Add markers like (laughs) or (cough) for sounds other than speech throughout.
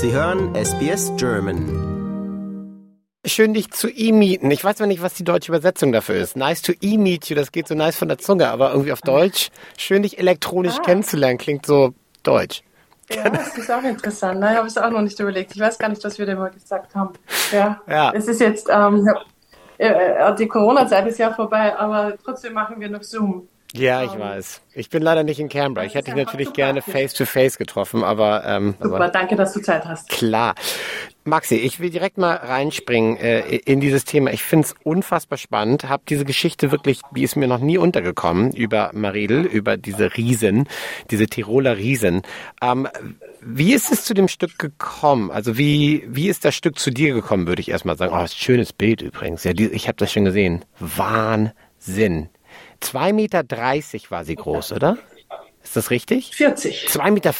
Sie hören SBS German. Schön, dich zu e-mieten. Ich weiß zwar nicht, was die deutsche Übersetzung dafür ist. Nice to e-meet you, das geht so nice von der Zunge, aber irgendwie auf Deutsch. Schön, dich elektronisch ah. kennenzulernen, klingt so deutsch. Ja, das ist auch interessant. Ich habe es auch noch nicht überlegt. Ich weiß gar nicht, was wir da mal gesagt haben. Ja, ja. es ist jetzt, ähm, äh, die Corona-Zeit ist ja vorbei, aber trotzdem machen wir noch Zoom. Ja, ich um, ähm, weiß. Ich bin leider nicht in Canberra. Ich hätte dich natürlich gerne face-to-face -face getroffen, aber... Ähm, super, aber, danke, dass du Zeit hast. Klar. Maxi, ich will direkt mal reinspringen äh, in dieses Thema. Ich finde es unfassbar spannend. Hab diese Geschichte wirklich, die ist mir noch nie untergekommen, über Maridel, über diese Riesen, diese Tiroler Riesen. Ähm, wie ist es zu dem Stück gekommen? Also wie, wie ist das Stück zu dir gekommen, würde ich erstmal sagen. Oh, schönes Bild übrigens. Ja, die, ich habe das schon gesehen. Wahnsinn. 2,30 Meter war sie groß, oder? Ist das richtig? 40. 2,40 Meter,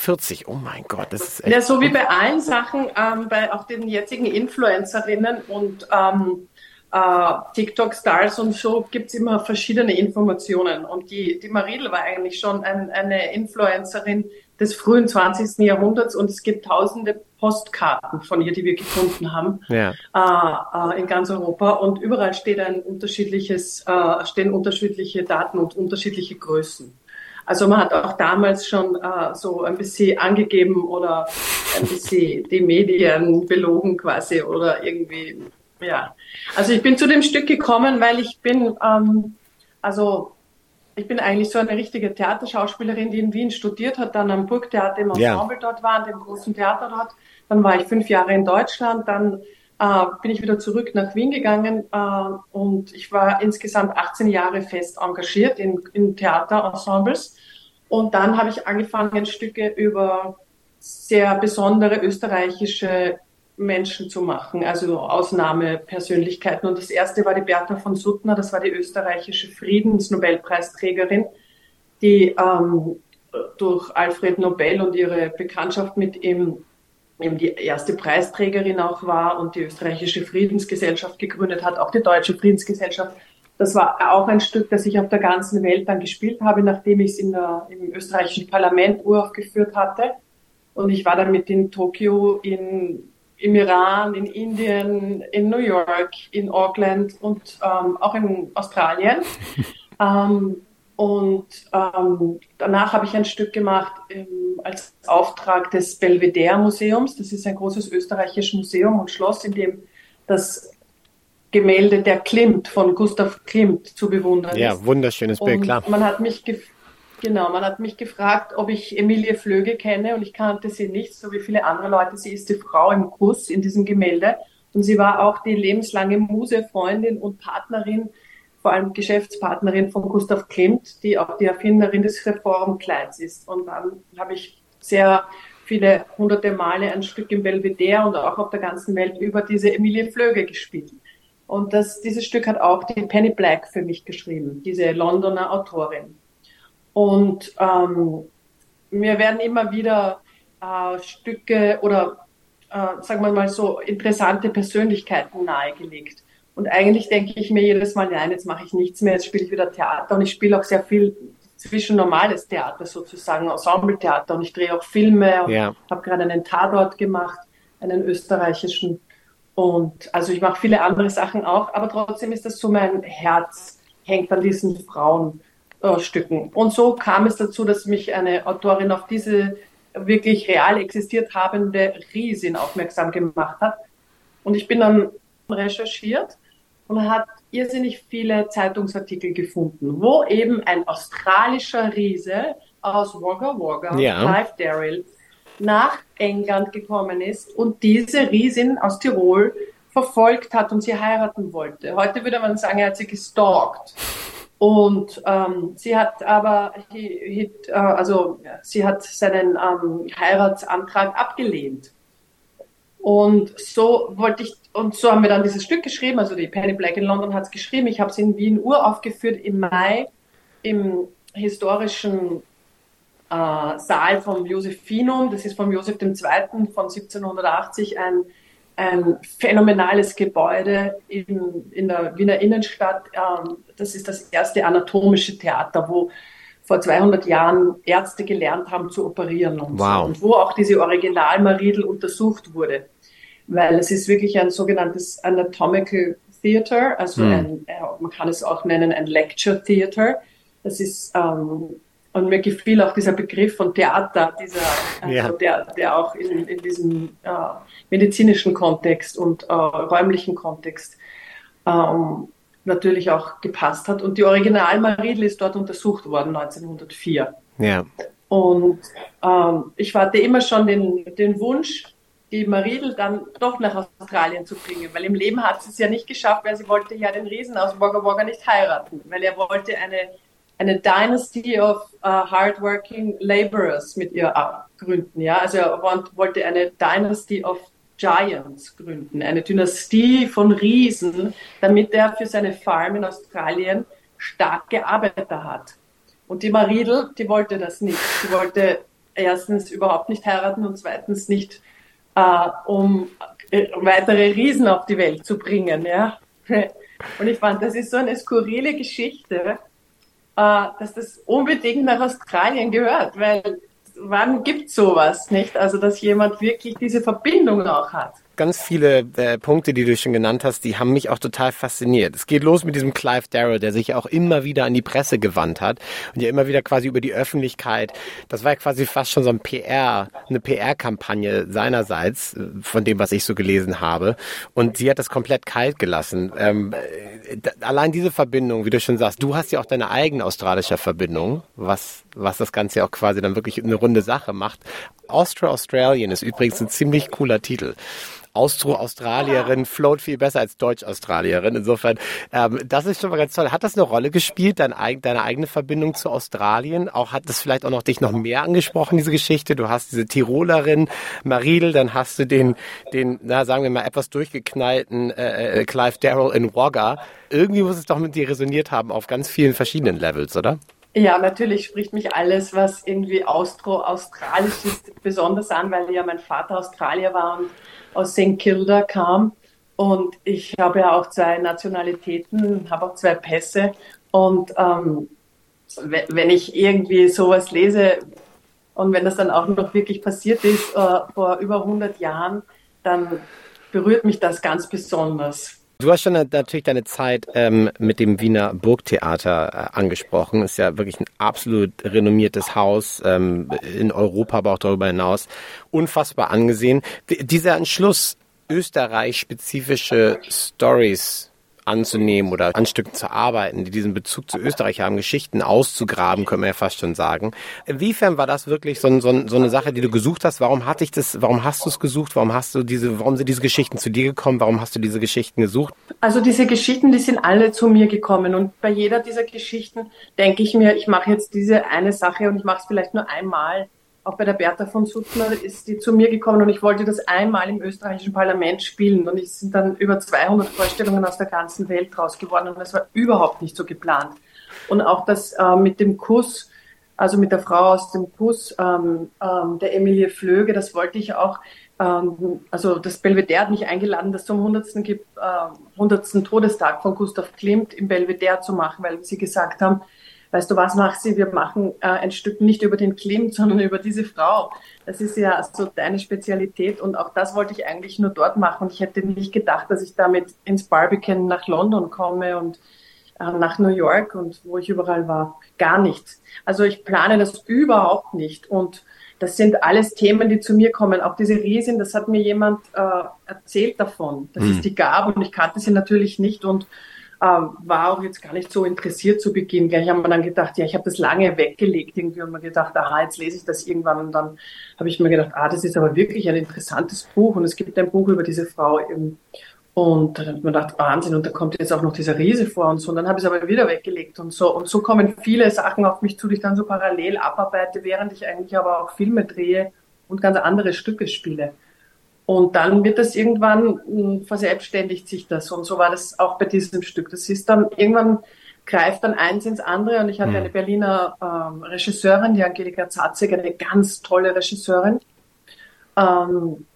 oh mein Gott, das ist echt. Ja, so wie bei allen Sachen, ähm, bei auch den jetzigen Influencerinnen und ähm, äh, TikTok-Stars und so gibt es immer verschiedene Informationen. Und die, die Maridel war eigentlich schon ein, eine Influencerin des frühen 20. Jahrhunderts und es gibt tausende Postkarten von ihr, die wir gefunden haben ja. äh, äh, in ganz Europa und überall steht ein unterschiedliches, äh, stehen unterschiedliche Daten und unterschiedliche Größen. Also man hat auch damals schon äh, so ein bisschen angegeben oder ein bisschen die Medien belogen quasi oder irgendwie, ja. Also ich bin zu dem Stück gekommen, weil ich bin, ähm, also ich bin eigentlich so eine richtige Theaterschauspielerin, die in Wien studiert hat, dann am Burgtheater im Ensemble ja. dort war, an dem großen Theater dort. Dann war ich fünf Jahre in Deutschland, dann äh, bin ich wieder zurück nach Wien gegangen äh, und ich war insgesamt 18 Jahre fest engagiert in, in Theaterensembles. Und dann habe ich angefangen, Stücke über sehr besondere österreichische Menschen zu machen, also Ausnahmepersönlichkeiten. Und das erste war die Bertha von Suttner, das war die österreichische Friedensnobelpreisträgerin, die ähm, durch Alfred Nobel und ihre Bekanntschaft mit ihm eben die erste Preisträgerin auch war und die österreichische Friedensgesellschaft gegründet hat, auch die deutsche Friedensgesellschaft. Das war auch ein Stück, das ich auf der ganzen Welt dann gespielt habe, nachdem ich es im österreichischen Parlament uraufgeführt hatte. Und ich war dann mit in Tokio, in im Iran, in Indien, in New York, in Auckland und ähm, auch in Australien. (laughs) ähm, und ähm, danach habe ich ein Stück gemacht als Auftrag des Belvedere Museums. Das ist ein großes österreichisches Museum und Schloss, in dem das Gemälde der Klimt von Gustav Klimt zu bewundern ja, ist. Ja, wunderschönes Bild, und klar. Man hat mich Genau, man hat mich gefragt, ob ich Emilie Flöge kenne und ich kannte sie nicht, so wie viele andere Leute. Sie ist die Frau im Kuss in diesem Gemälde und sie war auch die lebenslange Muse, Freundin und Partnerin, vor allem Geschäftspartnerin von Gustav Klimt, die auch die Erfinderin des Reformkleids ist. Und dann habe ich sehr viele hunderte Male ein Stück im Belvedere und auch auf der ganzen Welt über diese Emilie Flöge gespielt. Und das, dieses Stück hat auch die Penny Black für mich geschrieben, diese Londoner Autorin. Und ähm, mir werden immer wieder äh, Stücke oder äh, sagen wir mal so interessante Persönlichkeiten nahegelegt. Und eigentlich denke ich mir jedes Mal, nein, jetzt mache ich nichts mehr, jetzt spiele ich wieder Theater und ich spiele auch sehr viel zwischen normales Theater sozusagen, Ensembletheater und ich drehe auch Filme und ja. habe gerade einen Tatort gemacht, einen österreichischen. Und also ich mache viele andere Sachen auch, aber trotzdem ist das so mein Herz, hängt an diesen Frauen äh, Stücken. Und so kam es dazu, dass mich eine Autorin auf diese wirklich real existiert habende Riesin aufmerksam gemacht hat. Und ich bin dann recherchiert und hat irrsinnig viele Zeitungsartikel gefunden, wo eben ein australischer Riese aus Wagga Wagga, ja. Clive Darrell, nach England gekommen ist und diese Riesin aus Tirol verfolgt hat und sie heiraten wollte. Heute würde man sagen, er hat sie gestalkt. Und ähm, sie hat aber, he, he, äh, also sie hat seinen ähm, Heiratsantrag abgelehnt. Und so wollte ich, und so haben wir dann dieses Stück geschrieben, also die Penny Black in London hat es geschrieben, ich habe es in Wien uraufgeführt im Mai im historischen äh, Saal vom Josephinum, das ist vom Joseph II. von 1780 ein ein phänomenales Gebäude in, in der Wiener Innenstadt. Ähm, das ist das erste anatomische Theater, wo vor 200 Jahren Ärzte gelernt haben zu operieren und, wow. so. und wo auch diese Original-Maridel untersucht wurde. Weil es ist wirklich ein sogenanntes Anatomical Theater, also hm. ein, man kann es auch nennen ein Lecture Theater. Das ist ähm, und mir gefiel auch dieser Begriff von Theater, dieser, also ja. der, der auch in, in diesem äh, medizinischen Kontext und äh, räumlichen Kontext ähm, natürlich auch gepasst hat. Und die Original Maridel ist dort untersucht worden 1904. Ja. Und ähm, ich hatte immer schon den, den Wunsch, die Maridel dann doch nach Australien zu bringen, weil im Leben hat sie es ja nicht geschafft, weil sie wollte ja den Riesen aus Wagga Wagga nicht heiraten, weil er wollte eine eine Dynasty of uh, hardworking laborers mit ihr gründen. Ja, also er wollte eine Dynasty of Giants gründen, eine Dynastie von Riesen, damit er für seine Farm in Australien starke Arbeiter hat. Und die Maridel, die wollte das nicht. Sie wollte erstens überhaupt nicht heiraten und zweitens nicht, äh, um äh, weitere Riesen auf die Welt zu bringen. Ja? (laughs) Und ich fand, das ist so eine skurrile Geschichte, äh, dass das unbedingt nach Australien gehört, weil wann gibt sowas, nicht? Also, dass jemand wirklich diese Verbindung auch hat ganz viele äh, Punkte, die du schon genannt hast, die haben mich auch total fasziniert. Es geht los mit diesem Clive Darrow, der sich auch immer wieder an die Presse gewandt hat und ja immer wieder quasi über die Öffentlichkeit. Das war ja quasi fast schon so ein PR, eine PR-Kampagne seinerseits, äh, von dem, was ich so gelesen habe. Und sie hat das komplett kalt gelassen. Ähm, äh, allein diese Verbindung, wie du schon sagst, du hast ja auch deine eigene australische Verbindung, was, was das Ganze ja auch quasi dann wirklich eine runde Sache macht. Austro-Australian ist übrigens ein ziemlich cooler Titel. Austro-Australierin float viel besser als Deutsch-Australierin. Insofern, ähm, das ist schon mal ganz toll. Hat das eine Rolle gespielt, dein, deine eigene Verbindung zu Australien? Auch hat das vielleicht auch noch dich noch mehr angesprochen, diese Geschichte? Du hast diese Tirolerin Maridel, dann hast du den, den, na, sagen wir mal, etwas durchgeknallten äh, äh Clive Darrell in Wagga. Irgendwie muss es doch mit dir resoniert haben auf ganz vielen verschiedenen Levels, oder? Ja, natürlich spricht mich alles, was irgendwie austro-australisch ist, besonders an, weil ja mein Vater Australier war und aus St. Kilda kam. Und ich habe ja auch zwei Nationalitäten, habe auch zwei Pässe. Und ähm, wenn ich irgendwie sowas lese und wenn das dann auch noch wirklich passiert ist äh, vor über 100 Jahren, dann berührt mich das ganz besonders. Du hast schon natürlich deine Zeit ähm, mit dem Wiener Burgtheater äh, angesprochen. Ist ja wirklich ein absolut renommiertes Haus ähm, in Europa, aber auch darüber hinaus. Unfassbar angesehen. D dieser Entschluss, Österreich-spezifische Stories anzunehmen oder an Stücken zu arbeiten, die diesen Bezug zu Österreich haben, Geschichten auszugraben, können wir ja fast schon sagen. Inwiefern war das wirklich so, so, so eine Sache, die du gesucht hast? Warum hatte ich das, warum hast du es gesucht? Warum hast du diese, warum sind diese Geschichten zu dir gekommen? Warum hast du diese Geschichten gesucht? Also diese Geschichten, die sind alle zu mir gekommen und bei jeder dieser Geschichten denke ich mir, ich mache jetzt diese eine Sache und ich mache es vielleicht nur einmal auch bei der Bertha von Suttner ist die zu mir gekommen und ich wollte das einmal im österreichischen Parlament spielen und es sind dann über 200 Vorstellungen aus der ganzen Welt raus geworden und das war überhaupt nicht so geplant. Und auch das äh, mit dem Kuss, also mit der Frau aus dem Kuss, ähm, ähm, der Emilie Flöge, das wollte ich auch, ähm, also das Belvedere hat mich eingeladen, das zum 100. Gibt, äh, 100. Todestag von Gustav Klimt im Belvedere zu machen, weil sie gesagt haben, weißt du was, macht sie? Wir machen äh, ein Stück nicht über den Klimt, (laughs) sondern über diese Frau. Das ist ja so deine Spezialität und auch das wollte ich eigentlich nur dort machen. Und ich hätte nicht gedacht, dass ich damit ins Barbican nach London komme und äh, nach New York und wo ich überall war. Gar nichts. Also ich plane das überhaupt nicht und das sind alles Themen, die zu mir kommen. Auch diese Riesin, das hat mir jemand äh, erzählt davon. Das hm. ist die Gabe und ich kannte sie natürlich nicht und war auch jetzt gar nicht so interessiert zu Beginn. Gleich haben wir dann gedacht, ja, ich habe das lange weggelegt irgendwie und mir gedacht, aha, jetzt lese ich das irgendwann und dann habe ich mir gedacht, ah, das ist aber wirklich ein interessantes Buch und es gibt ein Buch über diese Frau eben. Und dann ich mir gedacht, Wahnsinn, und da kommt jetzt auch noch dieser Riese vor und so. Und dann habe ich es aber wieder weggelegt und so. Und so kommen viele Sachen auf mich zu, die ich dann so parallel abarbeite, während ich eigentlich aber auch Filme drehe und ganz andere Stücke spiele. Und dann wird das irgendwann hm, verselbstständigt sich das. Und so war das auch bei diesem Stück. Das ist dann irgendwann greift dann eins ins andere. Und ich hatte mhm. eine Berliner ähm, Regisseurin, die Angelika Zatzig, eine ganz tolle Regisseurin, ähm,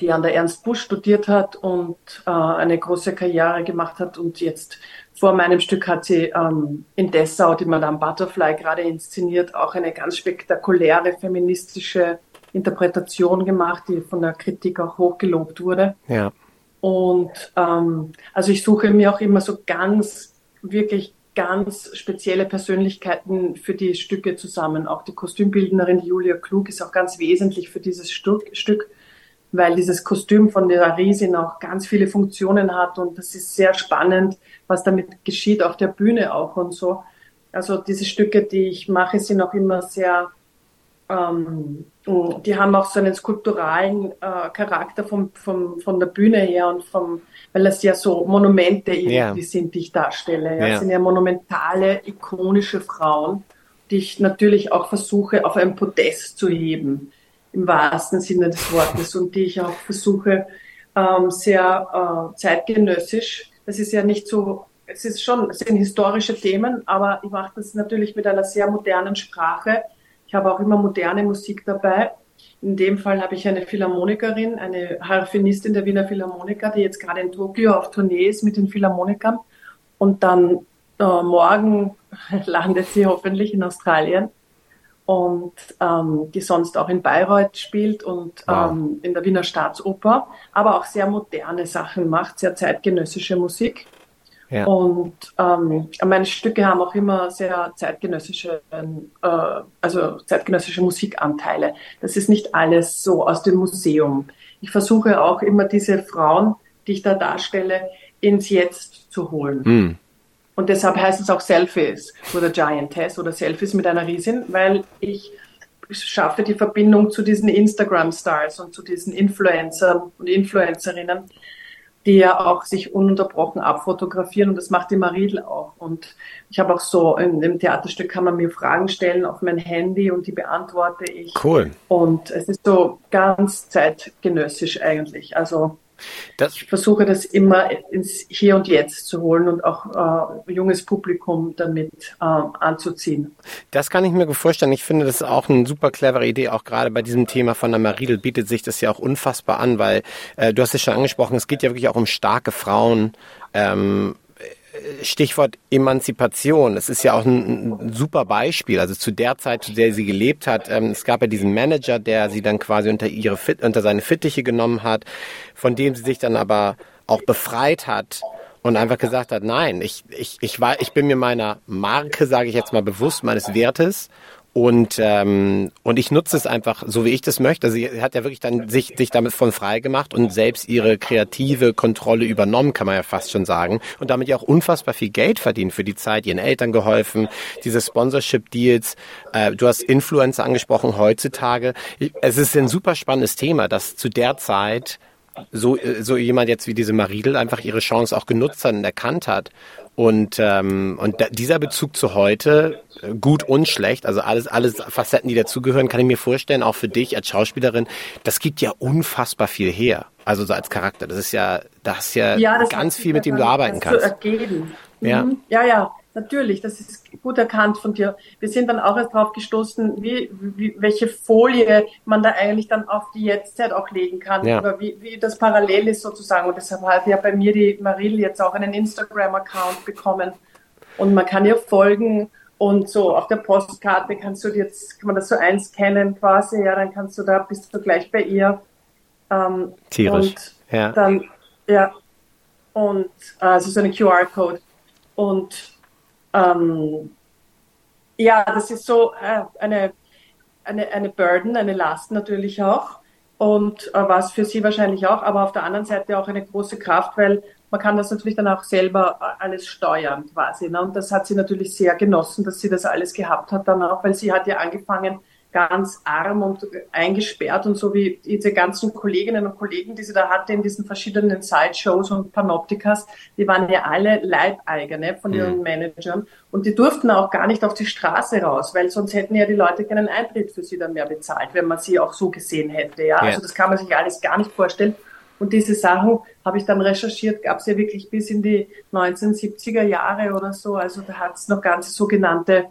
die an der Ernst Busch studiert hat und äh, eine große Karriere gemacht hat und jetzt vor meinem Stück hat sie ähm, in Dessau die Madame Butterfly gerade inszeniert, auch eine ganz spektakuläre feministische Interpretation gemacht, die von der Kritik auch hochgelobt wurde. Ja. Und ähm, also ich suche mir auch immer so ganz, wirklich ganz spezielle Persönlichkeiten für die Stücke zusammen. Auch die Kostümbildnerin Julia Klug ist auch ganz wesentlich für dieses Stück, Stück weil dieses Kostüm von der Riesin auch ganz viele Funktionen hat und das ist sehr spannend, was damit geschieht auf der Bühne auch und so. Also diese Stücke, die ich mache, sind auch immer sehr, ähm, die haben auch so einen skulpturalen äh, Charakter vom, vom, von der Bühne her und vom, weil das ja so Monumente irgendwie yeah. sind, die ich darstelle. Ja. Yeah. Das sind ja monumentale, ikonische Frauen, die ich natürlich auch versuche, auf ein Podest zu heben im wahrsten Sinne des Wortes und die ich auch versuche ähm, sehr äh, zeitgenössisch. Das ist ja nicht so, es ist schon, es sind historische Themen, aber ich mache das natürlich mit einer sehr modernen Sprache. Ich habe auch immer moderne Musik dabei. In dem Fall habe ich eine Philharmonikerin, eine Harfenistin der Wiener Philharmoniker, die jetzt gerade in Tokio auf Tournee ist mit den Philharmonikern. Und dann äh, morgen (laughs) landet sie hoffentlich in Australien und ähm, die sonst auch in Bayreuth spielt und wow. ähm, in der Wiener Staatsoper, aber auch sehr moderne Sachen macht, sehr zeitgenössische Musik. Ja. Und ähm, meine Stücke haben auch immer sehr zeitgenössische, äh, also zeitgenössische Musikanteile. Das ist nicht alles so aus dem Museum. Ich versuche auch immer diese Frauen, die ich da darstelle, ins Jetzt zu holen. Hm. Und deshalb heißt es auch Selfies oder Giantess oder Selfies mit einer Riesin, weil ich schaffe die Verbindung zu diesen Instagram-Stars und zu diesen Influencern und Influencerinnen, die ja auch sich ununterbrochen abfotografieren und das macht die Maridel auch. Und ich habe auch so, in dem Theaterstück kann man mir Fragen stellen auf mein Handy und die beantworte ich. Cool. Und es ist so ganz zeitgenössisch eigentlich. Also das ich versuche das immer ins Hier und Jetzt zu holen und auch äh, junges Publikum damit äh, anzuziehen. Das kann ich mir vorstellen. Ich finde, das ist auch eine super clevere Idee. Auch gerade bei diesem Thema von der Maridel bietet sich das ja auch unfassbar an, weil äh, du hast es schon angesprochen, es geht ja wirklich auch um starke Frauen. Ähm, Stichwort Emanzipation. Es ist ja auch ein, ein, super Beispiel. Also zu der Zeit, zu der sie gelebt hat, ähm, es gab ja diesen Manager, der sie dann quasi unter ihre unter seine Fittiche genommen hat, von dem sie sich dann aber auch befreit hat und einfach gesagt hat, nein, ich, ich, ich war, ich bin mir meiner Marke, sage ich jetzt mal bewusst, meines Wertes und, ähm, und ich nutze es einfach so, wie ich das möchte. Also sie hat ja wirklich dann sich, sich damit von frei gemacht und selbst ihre kreative Kontrolle übernommen, kann man ja fast schon sagen. Und damit ja auch unfassbar viel Geld verdient für die Zeit, ihren Eltern geholfen, diese Sponsorship-Deals. Äh, du hast Influencer angesprochen heutzutage. Es ist ein super spannendes Thema, dass zu der Zeit so, so jemand jetzt wie diese Maridel einfach ihre Chance auch genutzt hat und erkannt hat und, ähm, und da, dieser Bezug zu heute, äh, gut und schlecht, also alles, alles Facetten, die dazugehören, kann ich mir vorstellen, auch für dich als Schauspielerin, das gibt ja unfassbar viel her. Also so als Charakter. Das ist ja, das ist ja, ja das ganz viel, mit dem du arbeiten kannst. Zu ergeben. Ja. Mhm. ja, ja. Natürlich, das ist gut erkannt von dir. Wir sind dann auch erst darauf gestoßen, wie, wie, welche Folie man da eigentlich dann auf die Jetztzeit auch legen kann, ja. oder wie, wie das parallel ist sozusagen. Und deshalb hat ja bei mir die Maril jetzt auch einen Instagram-Account bekommen. Und man kann ihr folgen und so auf der Postkarte kannst du jetzt, kann man das so einscannen quasi, ja, dann kannst du da, bist du gleich bei ihr. Ähm, Tierisch. Und ja. dann, ja, und also so eine QR-Code. Und ähm, ja, das ist so äh, eine, eine, eine Burden, eine Last natürlich auch. Und äh, was für sie wahrscheinlich auch, aber auf der anderen Seite auch eine große Kraft, weil man kann das natürlich dann auch selber äh, alles steuern quasi. Ne? Und das hat sie natürlich sehr genossen, dass sie das alles gehabt hat dann auch, weil sie hat ja angefangen, ganz arm und eingesperrt und so wie diese ganzen Kolleginnen und Kollegen, die sie da hatte in diesen verschiedenen Sideshows und Panoptikas, die waren ja alle Leibeigene von ihren mhm. Managern und die durften auch gar nicht auf die Straße raus, weil sonst hätten ja die Leute keinen Eintritt für sie dann mehr bezahlt, wenn man sie auch so gesehen hätte. Ja, ja. also das kann man sich alles gar nicht vorstellen. Und diese Sachen habe ich dann recherchiert, gab es ja wirklich bis in die 1970er Jahre oder so. Also da hat es noch ganz sogenannte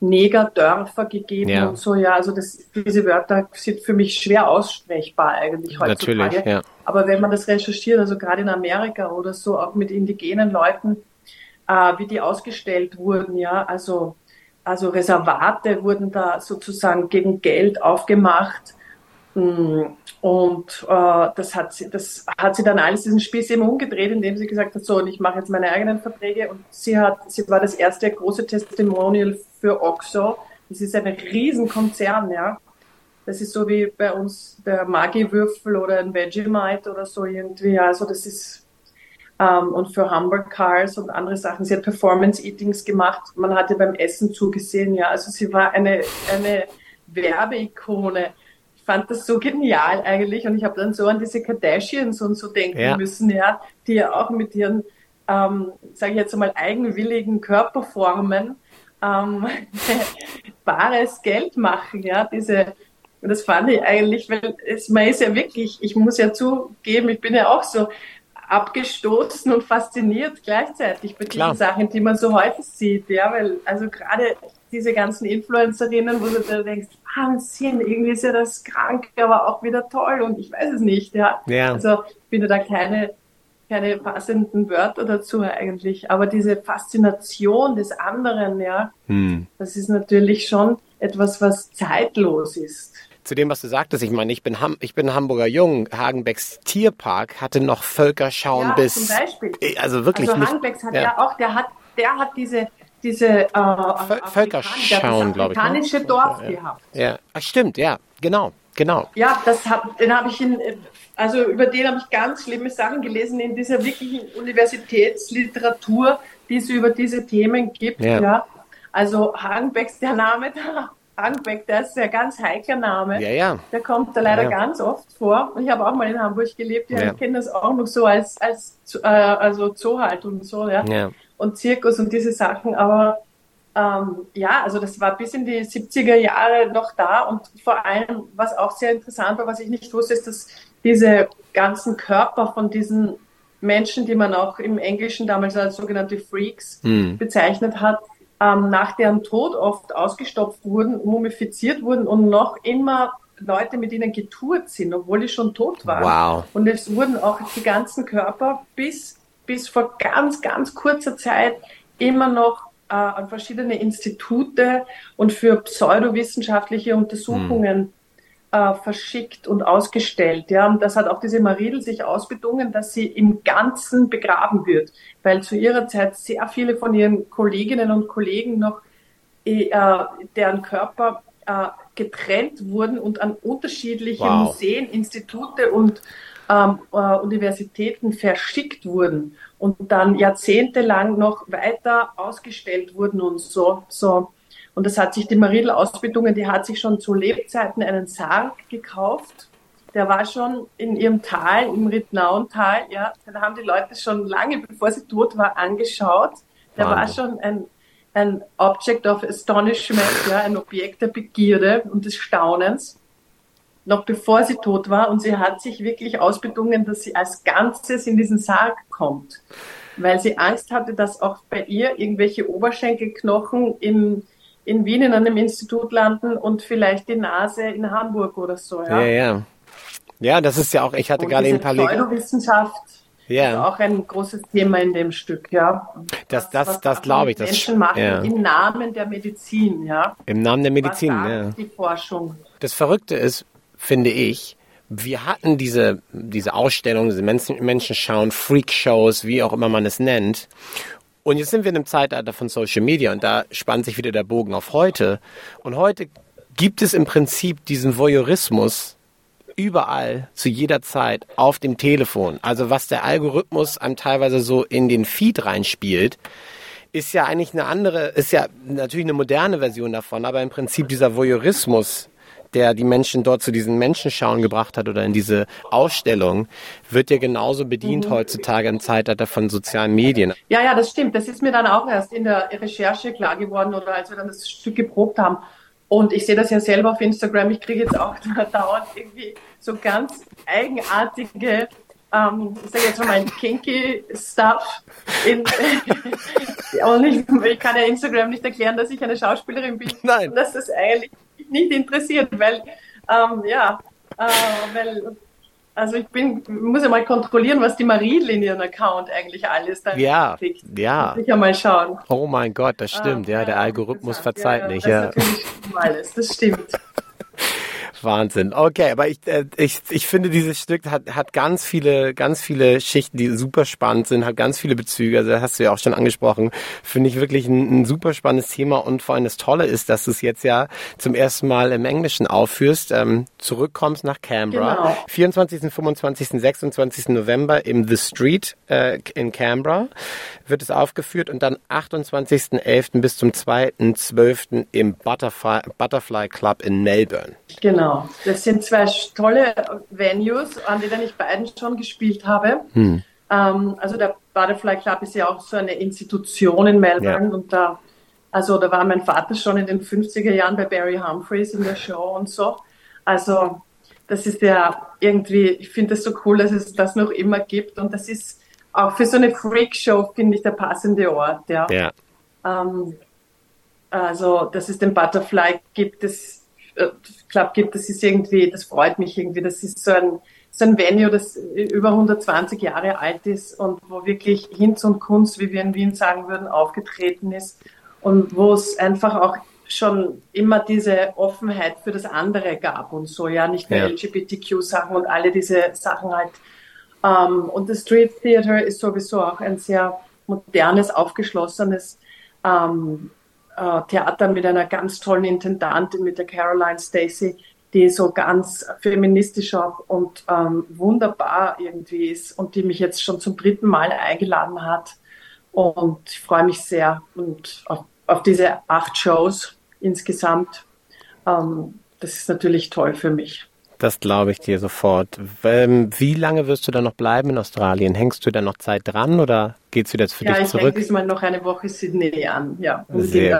Negerdörfer gegeben ja. und so, ja, also das, diese Wörter sind für mich schwer aussprechbar eigentlich heutzutage. Natürlich, ja. Aber wenn man das recherchiert, also gerade in Amerika oder so, auch mit indigenen Leuten, äh, wie die ausgestellt wurden, ja, also, also Reservate wurden da sozusagen gegen Geld aufgemacht. Mm, und äh, das, hat sie, das hat sie dann alles diesen Spieß eben umgedreht, indem sie gesagt hat, so, und ich mache jetzt meine eigenen Verträge. Und sie hat, sie war das erste große Testimonial für Oxo. Das ist ein Riesenkonzern, ja. Das ist so wie bei uns der Maggi-Würfel oder ein Vegemite oder so irgendwie. Also das ist ähm, und für Hamburg Cars und andere Sachen. Sie hat Performance-Eatings gemacht. Man hat ihr beim Essen zugesehen, ja. Also sie war eine, eine Werbeikone. Ich fand das so genial eigentlich und ich habe dann so an diese Kardashians und so denken ja. müssen, ja, die ja auch mit ihren, ähm, sage ich jetzt mal, eigenwilligen Körperformen ähm, (laughs) bares Geld machen, ja, diese und das fand ich eigentlich, weil es, man ist ja wirklich, ich muss ja zugeben, ich bin ja auch so abgestoßen und fasziniert gleichzeitig bei Klar. diesen Sachen, die man so häufig sieht, ja, weil also gerade diese ganzen Influencerinnen, wo du da denkst, Wahnsinn, irgendwie ist ja das krank, aber auch wieder toll und ich weiß es nicht, ja. ja. Also ich finde da keine, keine passenden Wörter dazu eigentlich, aber diese Faszination des anderen, ja, hm. das ist natürlich schon etwas, was zeitlos ist zu dem, was du sagtest, ich meine, ich bin, Ham ich bin Hamburger Jung. Hagenbecks Tierpark hatte noch Völkerschauen ja, bis. Zum Beispiel. Äh, also wirklich also. Hagenbecks hat ja. ja auch, der hat, der hat diese diese äh, Völkerschauen, glaube ich. Ne? afrikanische Dorf ja. gehabt. Ja, Ach, stimmt, ja, genau, genau. Ja, das hab, den habe ich in, also über den habe ich ganz schlimme Sachen gelesen in dieser wirklichen Universitätsliteratur, die es über diese Themen gibt. Ja. ja. Also Hagenbecks, der Name da (laughs) Hagenbeck, der ist ein ganz heikler Name. Ja, ja. Der kommt da leider ja, ja. ganz oft vor. Ich habe auch mal in Hamburg gelebt. Ja, Ich kenne das auch noch so als, als äh, also Zoohaltung und so, ja. ja. Und Zirkus und diese Sachen. Aber ähm, ja, also das war bis in die 70er Jahre noch da. Und vor allem, was auch sehr interessant war, was ich nicht wusste, ist, dass diese ganzen Körper von diesen Menschen, die man auch im Englischen damals als sogenannte Freaks mhm. bezeichnet hat, ähm, nach deren Tod oft ausgestopft wurden, mumifiziert wurden und noch immer Leute mit ihnen getourt sind, obwohl die schon tot waren. Wow. Und es wurden auch die ganzen Körper bis, bis vor ganz, ganz kurzer Zeit immer noch äh, an verschiedene Institute und für pseudowissenschaftliche Untersuchungen hm äh, verschickt und ausgestellt. Ja, und das hat auch diese Maridel sich ausbedungen, dass sie im Ganzen begraben wird, weil zu ihrer Zeit sehr viele von ihren Kolleginnen und Kollegen noch äh, deren Körper äh, getrennt wurden und an unterschiedliche wow. Museen, Institute und ähm, äh, Universitäten verschickt wurden und dann jahrzehntelang noch weiter ausgestellt wurden und so. so und das hat sich die Maridel ausbedungen, die hat sich schon zu Lebzeiten einen Sarg gekauft. Der war schon in ihrem Tal, im Rittnauental, ja, da haben die Leute schon lange, bevor sie tot war, angeschaut. Der Wahnsinn. war schon ein, ein Object of Astonishment, ja, ein Objekt der Begierde und des Staunens, noch bevor sie tot war. Und sie hat sich wirklich ausbedungen, dass sie als Ganzes in diesen Sarg kommt, weil sie Angst hatte, dass auch bei ihr irgendwelche Oberschenkelknochen im in Wien in einem Institut landen und vielleicht die Nase in Hamburg oder so. Ja, ja. Ja, ja das ist ja auch, ich hatte und gerade ein paar Pseudowissenschaft ja. ist auch ein großes Thema in dem Stück, ja. Das, das, das, das glaube ich. Das, Menschen machen ja. im Namen der Medizin, ja. Im Namen der Medizin, ja. Die Forschung. Das Verrückte ist, finde ich, wir hatten diese, diese Ausstellung, diese Menschen, Menschenschauen, Freakshows, wie auch immer man es nennt. Und jetzt sind wir in einem Zeitalter von Social Media und da spannt sich wieder der Bogen auf heute. Und heute gibt es im Prinzip diesen Voyeurismus überall, zu jeder Zeit, auf dem Telefon. Also was der Algorithmus einem teilweise so in den Feed reinspielt, ist ja eigentlich eine andere, ist ja natürlich eine moderne Version davon, aber im Prinzip dieser Voyeurismus, der die Menschen dort zu diesen Menschenschauen gebracht hat oder in diese Ausstellung, wird ja genauso bedient mhm. heutzutage im Zeitalter von sozialen Medien. Ja, ja, das stimmt. Das ist mir dann auch erst in der Recherche klar geworden oder als wir dann das Stück geprobt haben. Und ich sehe das ja selber auf Instagram. Ich kriege jetzt auch (laughs) dauernd irgendwie so ganz eigenartige ähm, ich sage jetzt mal kinky Stuff. In, (laughs) und ich, ich kann ja Instagram nicht erklären, dass ich eine Schauspielerin bin. Nein. Das eigentlich nicht interessiert, weil, ähm, ja, äh, weil Also ich bin, muss ja mal kontrollieren, was die Marie in ihren Account eigentlich alles da Ja, kriegt. ja. Ja mal schauen. Oh mein Gott, das stimmt. Ah, ja, der Algorithmus verzeiht ja, nicht. Das ja. ist das stimmt. Wahnsinn. Okay, aber ich, äh, ich, ich finde, dieses Stück hat, hat ganz viele, ganz viele Schichten, die super spannend sind, hat ganz viele Bezüge. Also das hast du ja auch schon angesprochen. Finde ich wirklich ein, ein super spannendes Thema und vor allem das Tolle ist, dass du es jetzt ja zum ersten Mal im Englischen aufführst, ähm, zurückkommst nach Canberra. Genau. 24., 25., 26. November im The Street äh, in Canberra wird es aufgeführt und dann 28.11. bis zum 2.12. im Butterfly, Butterfly Club in Melbourne. Genau, das sind zwei tolle Venues, an denen ich beiden schon gespielt habe. Hm. Ähm, also der Butterfly Club ist ja auch so eine Institution in Melbourne ja. und da, also da war mein Vater schon in den 50er Jahren bei Barry Humphreys in der Show und so. Also das ist ja irgendwie, ich finde es so cool, dass es das noch immer gibt und das ist auch für so eine Freakshow, finde ich, der passende Ort, ja. ja. Ähm, also, dass es den Butterfly gibt, das äh, Club gibt, das ist irgendwie, das freut mich irgendwie. Das ist so ein, so ein Venue, das über 120 Jahre alt ist und wo wirklich Hinz und Kunst, wie wir in Wien sagen würden, aufgetreten ist und wo es einfach auch schon immer diese Offenheit für das andere gab und so, ja, nicht nur ja. LGBTQ-Sachen und alle diese Sachen halt ähm, und das Street Theater ist sowieso auch ein sehr modernes, aufgeschlossenes ähm, uh, Theater mit einer ganz tollen Intendantin, mit der Caroline Stacy, die so ganz feministisch auch und ähm, wunderbar irgendwie ist und die mich jetzt schon zum dritten Mal eingeladen hat. Und ich freue mich sehr und auf, auf diese acht Shows insgesamt. das ist natürlich toll für mich. Das glaube ich dir sofort. Ähm, wie lange wirst du da noch bleiben in Australien? Hängst du da noch Zeit dran oder geht's wieder für ja, dich zurück? Ja, ich hänge diesmal noch eine Woche Sydney an. Ja,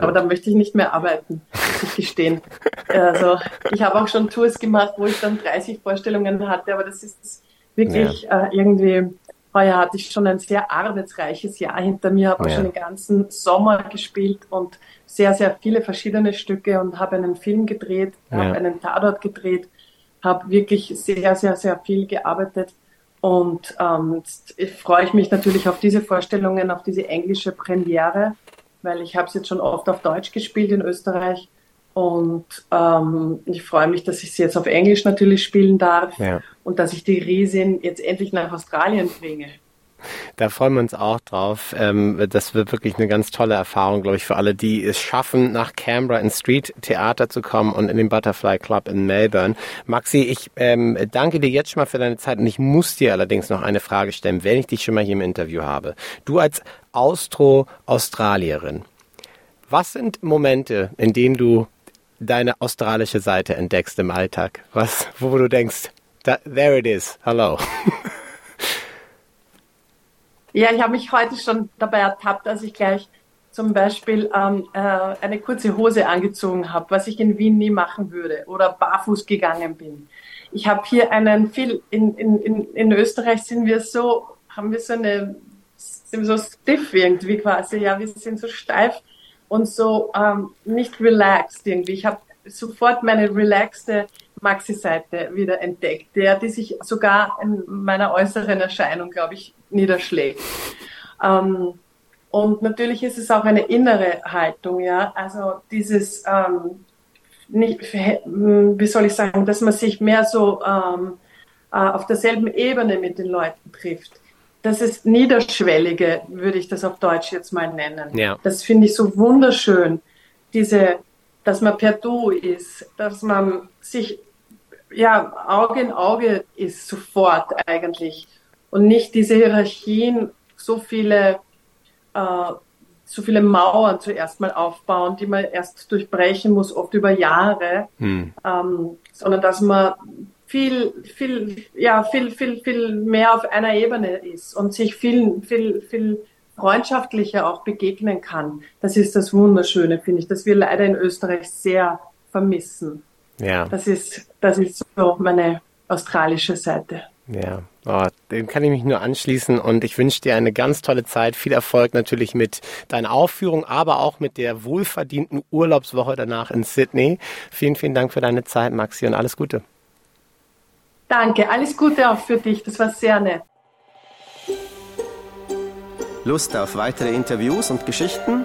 aber da möchte ich nicht mehr arbeiten, muss ich gestehen. also ich habe auch schon Tours gemacht, wo ich dann 30 Vorstellungen hatte, aber das ist wirklich ja. äh, irgendwie heuer hatte ich schon ein sehr arbeitsreiches Jahr hinter mir, habe ja. schon den ganzen Sommer gespielt und sehr, sehr viele verschiedene Stücke und habe einen Film gedreht, ja. habe einen Tatort gedreht habe wirklich sehr, sehr, sehr viel gearbeitet. Und ähm, jetzt freue ich mich natürlich auf diese Vorstellungen, auf diese englische Premiere, weil ich habe es jetzt schon oft auf Deutsch gespielt in Österreich. Und ähm, ich freue mich, dass ich sie jetzt auf Englisch natürlich spielen darf ja. und dass ich die Riesin jetzt endlich nach Australien bringe. Da freuen wir uns auch drauf. Ähm, das wird wirklich eine ganz tolle Erfahrung, glaube ich, für alle, die es schaffen, nach Canberra ins Street Theater zu kommen und in den Butterfly Club in Melbourne. Maxi, ich ähm, danke dir jetzt schon mal für deine Zeit und ich muss dir allerdings noch eine Frage stellen, wenn ich dich schon mal hier im Interview habe. Du als Austro-Australierin, was sind Momente, in denen du deine australische Seite entdeckst im Alltag? Was, wo du denkst, there it is, hello. (laughs) Ja, ich habe mich heute schon dabei ertappt, dass ich gleich zum Beispiel ähm, äh, eine kurze Hose angezogen habe, was ich in Wien nie machen würde, oder barfuß gegangen bin. Ich habe hier einen viel, in, in, in, in Österreich sind wir so, haben wir so eine, sind so stiff irgendwie quasi, ja, wir sind so steif und so ähm, nicht relaxed irgendwie. Ich habe sofort meine relaxte Maxi-Seite wieder entdeckt, der, die sich sogar in meiner äußeren Erscheinung, glaube ich, niederschlägt. Ähm, und natürlich ist es auch eine innere Haltung, ja. Also dieses, ähm, nicht, wie soll ich sagen, dass man sich mehr so ähm, äh, auf derselben Ebene mit den Leuten trifft. Das ist niederschwellige, würde ich das auf Deutsch jetzt mal nennen. Ja. Das finde ich so wunderschön. Diese, dass man per Du ist, dass man sich ja Auge in Auge ist sofort eigentlich und nicht diese Hierarchien so viele, äh, so viele Mauern zuerst mal aufbauen, die man erst durchbrechen muss, oft über Jahre, hm. ähm, sondern dass man viel, viel, ja, viel, viel, viel mehr auf einer Ebene ist und sich viel, viel, viel freundschaftlicher auch begegnen kann. Das ist das Wunderschöne, finde ich, dass wir leider in Österreich sehr vermissen. Ja. Das ist, das ist so meine australische Seite. Ja, oh, dem kann ich mich nur anschließen und ich wünsche dir eine ganz tolle Zeit. Viel Erfolg natürlich mit deiner Aufführung, aber auch mit der wohlverdienten Urlaubswoche danach in Sydney. Vielen, vielen Dank für deine Zeit, Maxi, und alles Gute. Danke, alles Gute auch für dich. Das war sehr nett. Lust auf weitere Interviews und Geschichten?